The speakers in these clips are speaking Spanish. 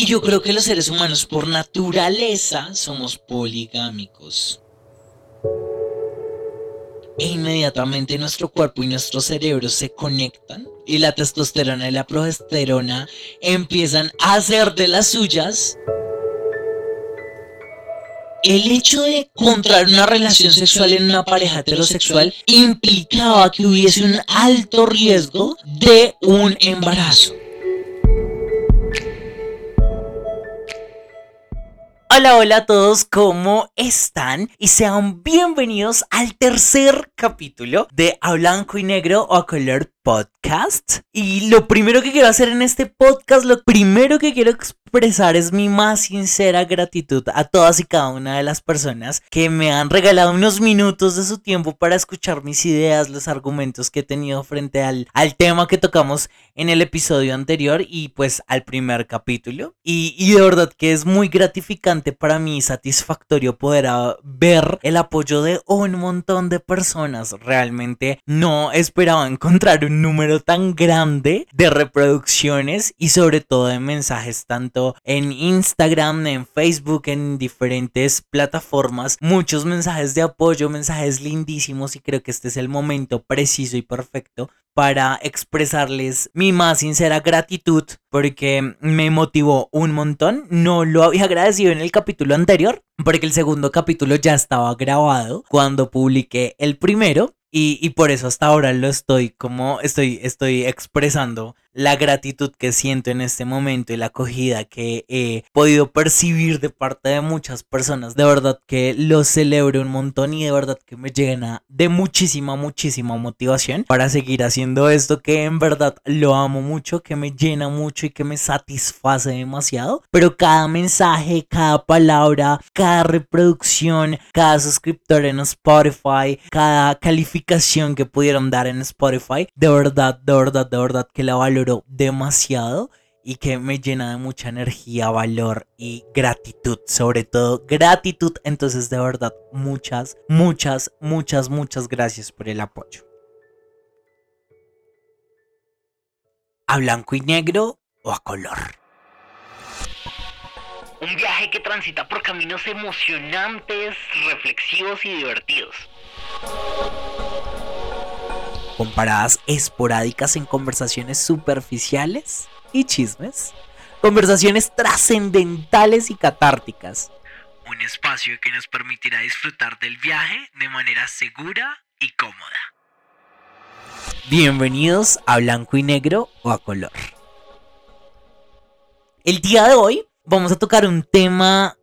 Y yo creo que los seres humanos por naturaleza somos poligámicos. E inmediatamente nuestro cuerpo y nuestro cerebro se conectan y la testosterona y la progesterona empiezan a hacer de las suyas. El hecho de encontrar una relación sexual en una pareja heterosexual implicaba que hubiese un alto riesgo de un embarazo. Hola, hola a todos, ¿cómo están? Y sean bienvenidos al tercer capítulo de A Blanco y Negro o a Color Podcast. Y lo primero que quiero hacer en este podcast, lo primero que quiero expresar es mi más sincera gratitud a todas y cada una de las personas que me han regalado unos minutos de su tiempo para escuchar mis ideas, los argumentos que he tenido frente al, al tema que tocamos en el episodio anterior y pues al primer capítulo. Y, y de verdad que es muy gratificante para mí, satisfactorio poder ah, ver el apoyo de un montón de personas. Realmente no esperaba encontrar un número tan grande de reproducciones y sobre todo de mensajes tanto en Instagram, en Facebook, en diferentes plataformas. Muchos mensajes de apoyo, mensajes lindísimos y creo que este es el momento preciso y perfecto para expresarles mi más sincera gratitud porque me motivó un montón. No lo había agradecido en el capítulo anterior porque el segundo capítulo ya estaba grabado cuando publiqué el primero y, y, por eso hasta ahora lo estoy como estoy, estoy expresando la gratitud que siento en este momento y la acogida que he podido percibir de parte de muchas personas. De verdad que lo celebro un montón y de verdad que me llena de muchísima, muchísima motivación para seguir haciendo esto que en verdad lo amo mucho, que me llena mucho y que me satisface demasiado. Pero cada mensaje, cada palabra, cada reproducción, cada suscriptor en Spotify, cada calificación que pudieron dar en Spotify, de verdad, de verdad, de verdad que la valoro demasiado y que me llena de mucha energía, valor y gratitud, sobre todo gratitud. Entonces, de verdad, muchas, muchas, muchas, muchas gracias por el apoyo. ¿A blanco y negro o a color? Un viaje que transita por caminos emocionantes, reflexivos y divertidos con paradas esporádicas en conversaciones superficiales y chismes, conversaciones trascendentales y catárticas. Un espacio que nos permitirá disfrutar del viaje de manera segura y cómoda. Bienvenidos a Blanco y Negro o a Color. El día de hoy vamos a tocar un tema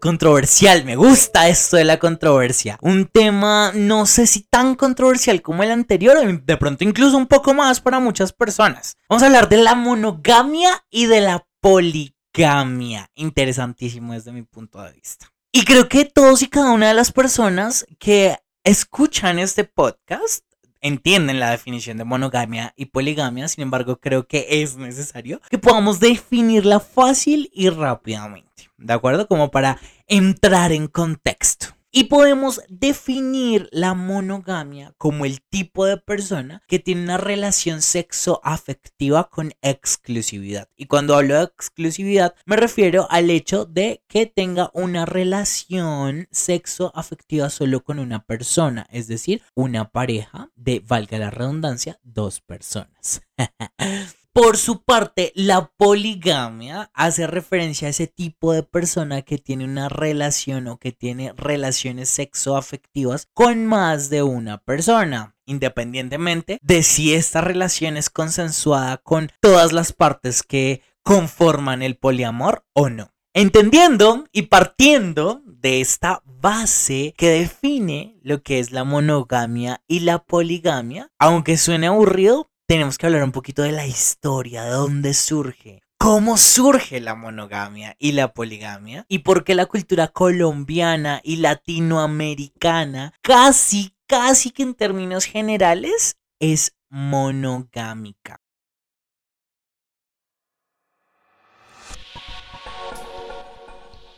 Controversial, me gusta esto de la controversia. Un tema no sé si tan controversial como el anterior, de pronto incluso un poco más para muchas personas. Vamos a hablar de la monogamia y de la poligamia. Interesantísimo desde mi punto de vista. Y creo que todos y cada una de las personas que escuchan este podcast entienden la definición de monogamia y poligamia, sin embargo creo que es necesario que podamos definirla fácil y rápidamente, ¿de acuerdo? Como para entrar en contexto. Y podemos definir la monogamia como el tipo de persona que tiene una relación sexo-afectiva con exclusividad. Y cuando hablo de exclusividad me refiero al hecho de que tenga una relación sexo-afectiva solo con una persona, es decir, una pareja de, valga la redundancia, dos personas. Por su parte, la poligamia hace referencia a ese tipo de persona que tiene una relación o que tiene relaciones sexoafectivas con más de una persona independientemente de si esta relación es consensuada con todas las partes que conforman el poliamor o no. Entendiendo y partiendo de esta base que define lo que es la monogamia y la poligamia, aunque suene aburrido, tenemos que hablar un poquito de la historia, de dónde surge, cómo surge la monogamia y la poligamia y por qué la cultura colombiana y latinoamericana casi, casi que en términos generales es monogámica.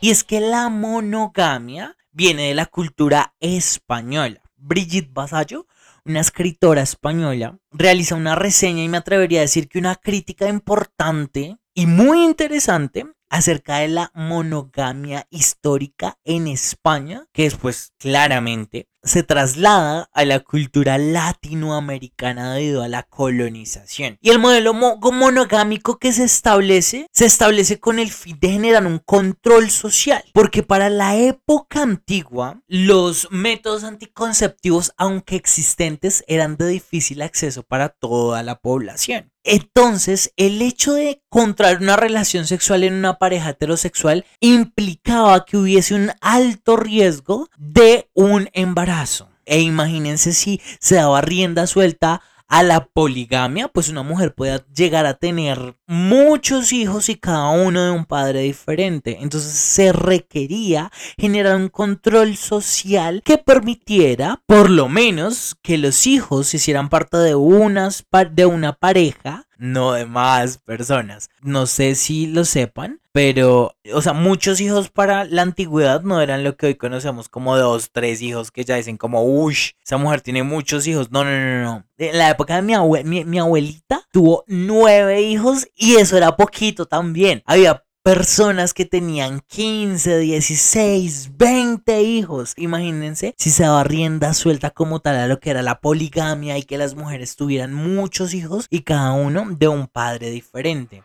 Y es que la monogamia viene de la cultura española. Brigitte Vasallo una escritora española, realiza una reseña y me atrevería a decir que una crítica importante y muy interesante acerca de la monogamia histórica en España, que después claramente se traslada a la cultura latinoamericana debido a la colonización. Y el modelo monogámico que se establece, se establece con el fin de generar un control social, porque para la época antigua, los métodos anticonceptivos, aunque existentes, eran de difícil acceso para toda la población. Entonces, el hecho de contraer una relación sexual en una pareja heterosexual implicaba que hubiese un alto riesgo de un embarazo. E imagínense si se daba rienda suelta a la poligamia, pues una mujer puede llegar a tener muchos hijos y cada uno de un padre diferente. Entonces se requería generar un control social que permitiera, por lo menos, que los hijos hicieran parte de, unas, de una pareja no de más personas. No sé si lo sepan, pero, o sea, muchos hijos para la antigüedad no eran lo que hoy conocemos como dos, tres hijos que ya dicen como, uy, esa mujer tiene muchos hijos. No, no, no, no. En la época de mi, mi abuelita tuvo nueve hijos y eso era poquito también. Había personas que tenían 15, 16, 20 hijos. Imagínense si se daba rienda suelta como tal a lo que era la poligamia y que las mujeres tuvieran muchos hijos y cada uno de un padre diferente.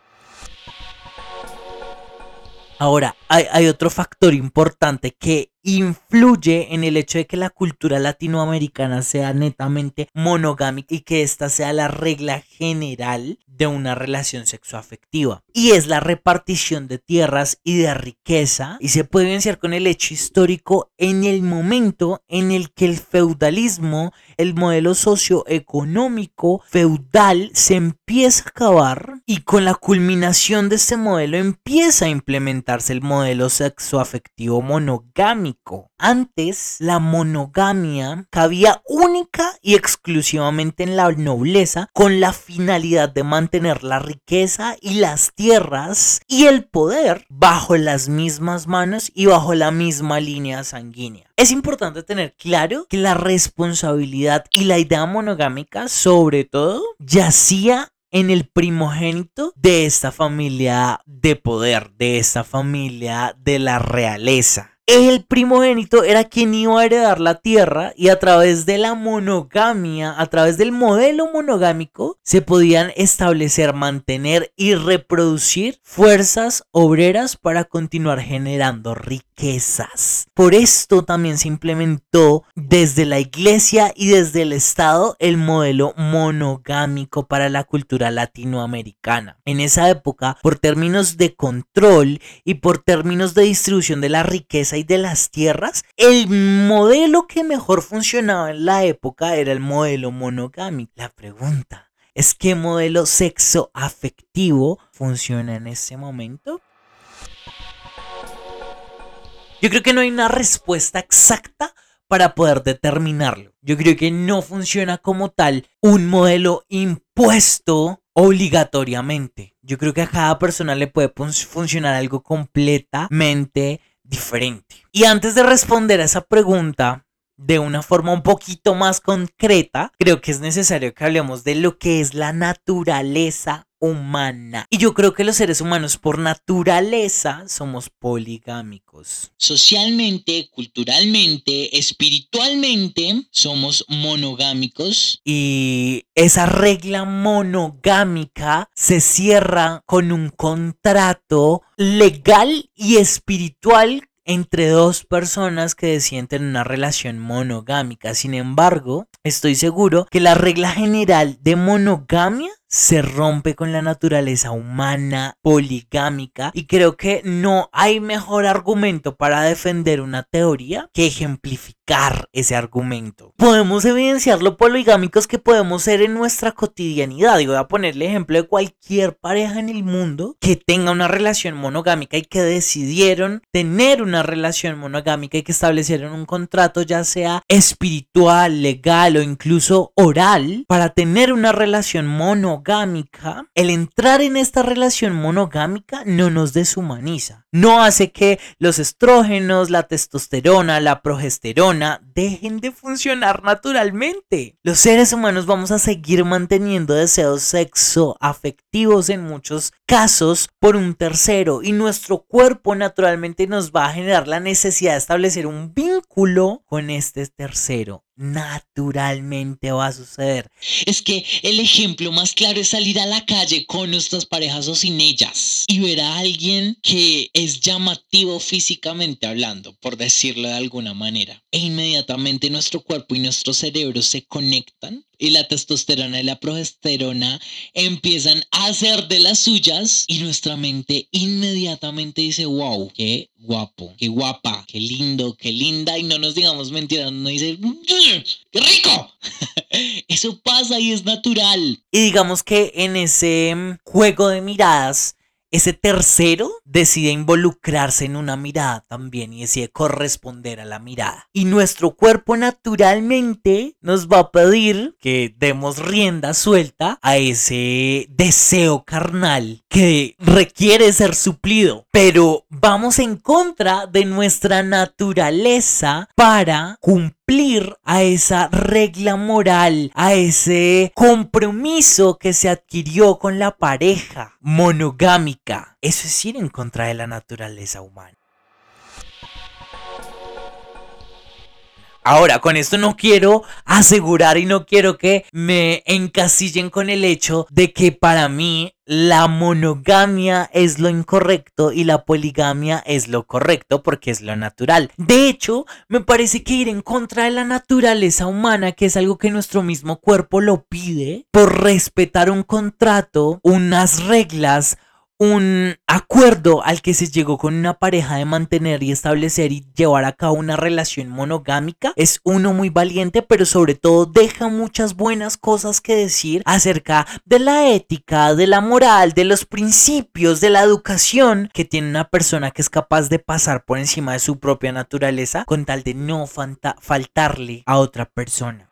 Ahora, hay, otro factor importante que influye en el hecho de que la cultura latinoamericana sea netamente monogámica y que esta sea la regla general de una relación sexoafectiva. Y es la repartición de tierras y de riqueza y se puede evidenciar con el hecho histórico en el momento en el que el feudalismo, el modelo socioeconómico feudal se empieza a acabar y con la culminación de este modelo empieza a implementarse el modelo sexoafectivo monogámico antes, la monogamia cabía única y exclusivamente en la nobleza con la finalidad de mantener la riqueza y las tierras y el poder bajo las mismas manos y bajo la misma línea sanguínea. Es importante tener claro que la responsabilidad y la idea monogámica, sobre todo, yacía en el primogénito de esta familia de poder, de esta familia de la realeza. El primogénito era quien iba a heredar la tierra y a través de la monogamia, a través del modelo monogámico, se podían establecer, mantener y reproducir fuerzas obreras para continuar generando Por esto también se implementó desde la iglesia y desde el Estado el modelo monogámico para la cultura latinoamericana. En esa época, por términos de control y por términos de distribución de la riqueza de las tierras, el modelo que mejor funcionaba en la época era el modelo monogámico. La pregunta es qué modelo sexo afectivo funciona en ese momento. Yo creo que no hay una respuesta exacta para poder determinarlo. Yo creo que no funciona como tal un modelo impuesto obligatoriamente. Yo creo que a cada persona le puede funcionar algo completamente diferente. Y antes de responder a esa pregunta de una forma un poquito más concreta, creo que es necesario que hablemos de lo que es la naturaleza humana. Y yo creo que los seres humanos por naturaleza somos poligámicos. Socialmente, culturalmente, espiritualmente somos monogámicos. Y esa regla monogámica se cierra con un contrato legal y espiritual entre dos personas que deciden tener una relación monogámica. Sin embargo, estoy seguro que la regla general de monogamia se rompe con la naturaleza humana poligámica y creo que no hay mejor argumento para defender una teoría que ejemplificar ese argumento. Podemos evidenciar lo poligámicos que podemos ser en nuestra cotidianidad. Y voy a ponerle ejemplo de cualquier pareja en el mundo que tenga una relación monogámica y que decidieron tener una relación monogámica y que establecieron un contrato ya sea espiritual, legal o incluso oral para tener una relación monogámica monogámica, el entrar en esta relación monogámica no nos deshumaniza. No hace que los estrógenos, la testosterona, la progesterona dejen de funcionar naturalmente. Los seres humanos vamos a seguir manteniendo deseos sexo afectivos en muchos casos por un tercero y nuestro cuerpo naturalmente nos va a generar la necesidad de establecer un vínculo con este tercero naturalmente va a suceder. Es que el ejemplo más claro es salir a la calle con nuestras parejas o sin ellas y ver a alguien que es llamativo físicamente hablando, por decirlo de alguna manera. E inmediatamente nuestro cuerpo y nuestro cerebro se conectan y la testosterona y la progesterona empiezan a hacer de las suyas y nuestra mente inmediatamente dice, wow, qué guapo, qué guapa, qué lindo, qué linda y no nos digamos mentiras, no dice, ¡qué rico! Eso pasa y es natural. Y digamos que en ese mm, juego de miradas, ese tercero decide involucrarse en una mirada también y decide corresponder a la mirada. Y nuestro cuerpo naturalmente nos va a pedir que demos rienda suelta a ese deseo carnal que requiere ser suplido. Pero vamos en contra de nuestra naturaleza para cumplir a esa regla moral, a ese compromiso que se adquirió con la pareja monogámica. Eso es ir en contra de la naturaleza humana. Ahora, con esto no quiero asegurar y no quiero que me encasillen con el hecho de que para mí la monogamia es lo incorrecto y la poligamia es lo correcto porque es lo natural. De hecho, me parece que ir en contra de la naturaleza humana, que es algo que nuestro mismo cuerpo lo pide, por respetar un contrato, unas reglas, un acuerdo al que se llegó con una pareja de mantener y establecer y llevar a cabo una relación monogámica es uno muy valiente, pero sobre todo deja muchas buenas cosas que decir acerca de la ética, de la moral, de los principios, de la educación que tiene una persona que es capaz de pasar por encima de su propia naturaleza con tal de no faltarle a otra persona.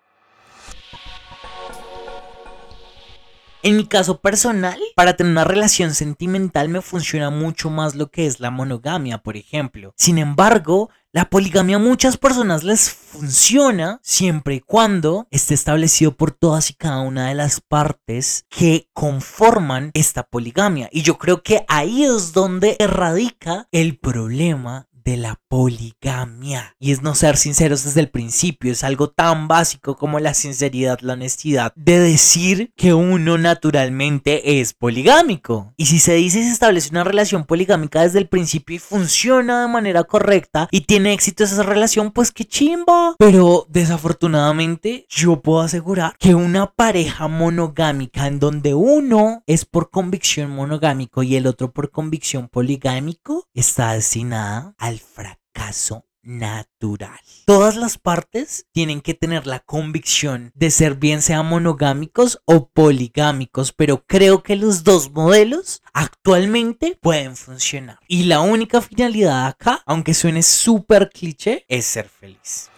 En mi caso personal, para tener una relación sentimental me funciona mucho más lo que es la monogamia, por ejemplo. Sin embargo, la poligamia a muchas personas les funciona siempre y cuando esté establecido por todas y cada una de las partes que conforman esta poligamia. Y yo creo que ahí es donde radica el problema de la poligamia. Y es no ser sinceros desde el principio. Es algo tan básico como la sinceridad, la honestidad. De decir que uno naturalmente es poligámico. Y si se dice y se establece una relación poligámica desde el principio y funciona de manera correcta y tiene éxito esa relación, pues qué chimba. Pero desafortunadamente yo puedo asegurar que una pareja monogámica en donde uno es por convicción monogámico y el otro por convicción poligámico está destinada al fracaso natural. Todas las partes tienen que tener la convicción de ser bien sea monogámicos o poligámicos, pero creo que los dos modelos actualmente pueden funcionar. Y la única finalidad acá, aunque suene súper cliché, es ser feliz.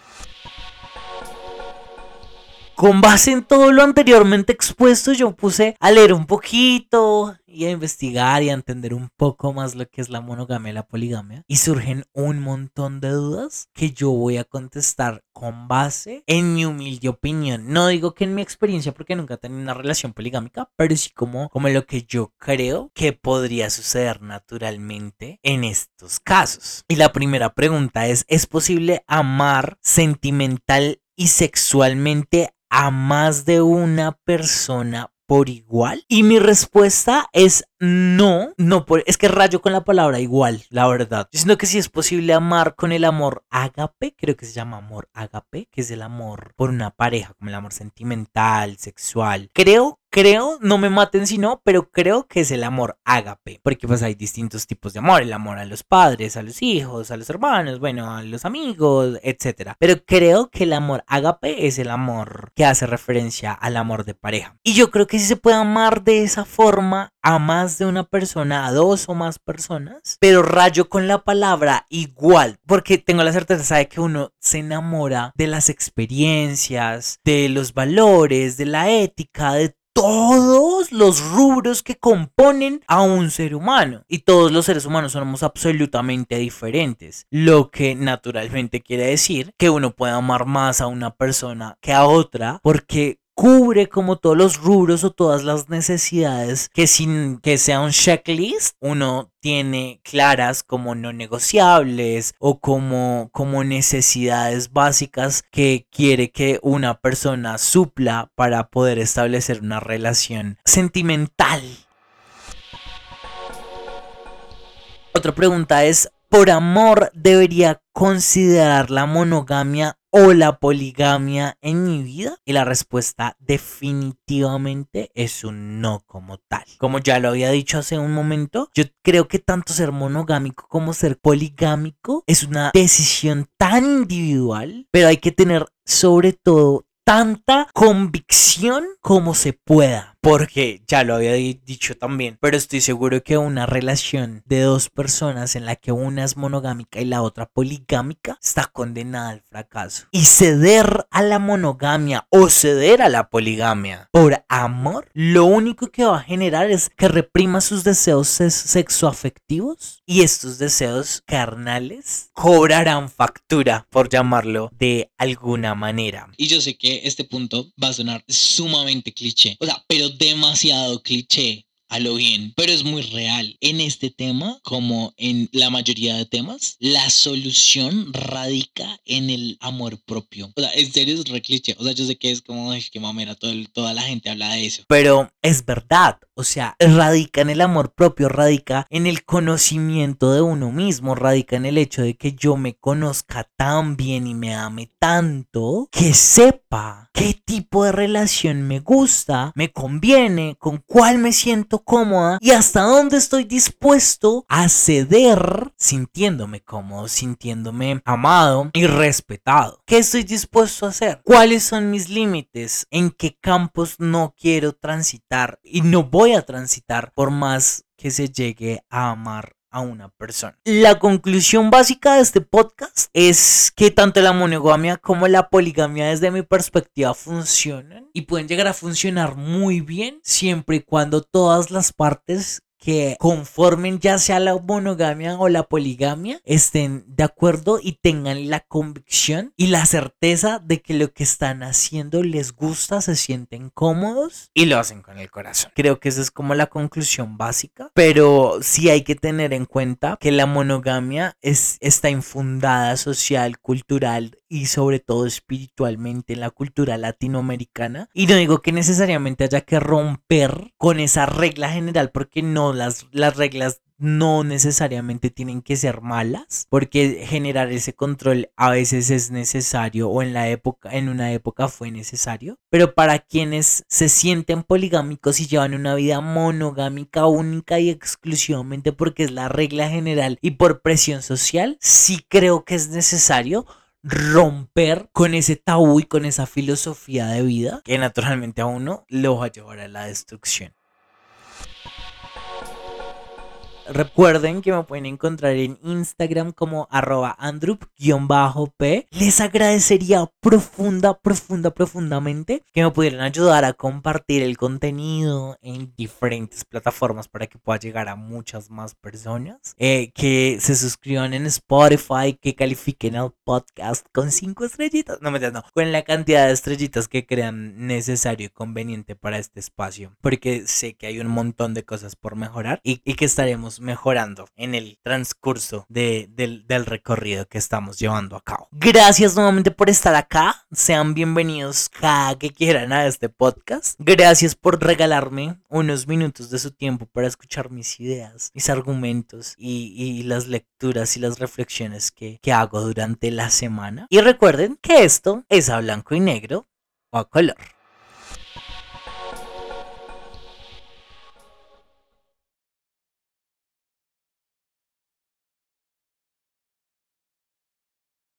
Con base en todo lo anteriormente expuesto, yo puse a leer un poquito y a investigar y a entender un poco más lo que es la monogamia y la poligamia. Y surgen un montón de dudas que yo voy a contestar con base en mi humilde opinión. No digo que en mi experiencia porque nunca he tenido una relación poligámica, pero sí como, como lo que yo creo que podría suceder naturalmente en estos casos. Y la primera pregunta es, ¿es posible amar sentimental y sexualmente a más de una persona por igual? Y mi respuesta es no, no, es que rayo con la palabra igual, la verdad. Yo que si es posible amar con el amor ágape, creo que se llama amor ágape, que es el amor por una pareja, como el amor sentimental, sexual. Creo creo, no me maten si no, pero creo que es el amor ágape, porque pues hay distintos tipos de amor, el amor a los padres, a los hijos, a los hermanos, bueno, a los amigos, etc. Pero creo que el amor ágape es el amor que hace referencia al amor de pareja. Y yo creo que si se puede amar de esa forma a más de una persona, a dos o más personas, pero rayo con la palabra igual, porque tengo la certeza de que uno se enamora de las experiencias, de los valores, de la ética, de todos los rubros que componen a un ser humano. Y todos los seres humanos somos absolutamente diferentes. Lo que naturalmente quiere decir que uno puede amar más a una persona que a otra porque cubre como todos los rubros o todas las necesidades que sin que sea un checklist uno tiene claras como no negociables o como, como necesidades básicas que quiere que una persona supla para poder establecer una relación sentimental. Otra pregunta es, ¿por amor debería considerar la monogamia o la poligamia en mi vida? Y la respuesta definitivamente es un no como tal. Como ya lo había dicho hace un momento, yo creo que tanto ser monogámico como ser poligámico es una decisión tan individual, pero hay que tener sobre todo tanta convicción como se pueda porque ya lo había dicho también, pero estoy seguro que una relación de dos personas en la que una es monogámica y la otra poligámica está condenada al fracaso. Y ceder a la monogamia o ceder a la poligamia por amor, lo único que va a generar es que reprima sus deseos sexoafectivos y estos deseos carnales cobrarán factura, por llamarlo de alguna manera. Y yo sé que este punto va a sonar sumamente cliché, o sea, pero demasiado cliché a lo bien, pero es muy real. En este tema, como en la mayoría de temas, la solución radica en el amor propio. O sea, en serio es re cliché. O sea, yo sé que es como, es que mamera, todo toda la gente habla de eso. Pero es verdad. O sea, radica en el amor propio, radica en el conocimiento de uno mismo, radica en el hecho de que yo me conozca tan bien y me ame tanto que sepa qué tipo de relación me gusta, me conviene, con cuál me siento cómoda y hasta dónde estoy dispuesto a ceder sintiéndome cómodo, sintiéndome amado y respetado. ¿Qué estoy dispuesto a hacer? ¿Cuáles son mis límites? ¿En qué campos no quiero transitar y no voy a transitar por más que se llegue a amar a una persona. La conclusión básica de este podcast es que tanto la monogamia como la poligamia desde mi perspectiva funcionan y pueden llegar a funcionar muy bien siempre y cuando todas las partes que conformen ya sea la monogamia o la poligamia estén de acuerdo y tengan la convicción y la certeza de que lo que están haciendo les gusta, se sienten cómodos y lo hacen con el corazón. Creo que esa es como la conclusión básica, pero sí hay que tener en cuenta que la monogamia es, está infundada social, cultural y sobre todo espiritualmente en la cultura latinoamericana. Y no digo que necesariamente haya que romper con esa regla general porque no, las, las reglas no necesariamente tienen que ser malas, porque generar ese control a veces es necesario o en la época en una época fue necesario, pero para quienes se sienten poligámicos y llevan una vida monogámica única y exclusivamente porque es la regla general y por presión social, sí creo que es necesario romper con ese tabú y con esa filosofía de vida que naturalmente a uno lo va a llevar a la destrucción. Recuerden que me pueden encontrar en Instagram como arroba andrup-p. Les agradecería profunda, profunda, profundamente que me pudieran ayudar a compartir el contenido en diferentes plataformas para que pueda llegar a muchas más personas. Eh, que se suscriban en Spotify, que califiquen el podcast con cinco estrellitas. No me no, con la cantidad de estrellitas que crean necesario y conveniente para este espacio. Porque sé que hay un montón de cosas por mejorar y que estaremos mejorando en el transcurso de, del, recorrido que estamos llevando a cabo. Gracias nuevamente por estar acá. Sean bienvenidos cada que quieran a este podcast. Gracias por regalarme unos minutos de su tiempo para escuchar mis ideas, mis argumentos y, y las lecturas y las reflexiones que, que hago durante la semana. Y recuerden que esto es a blanco y negro o a color.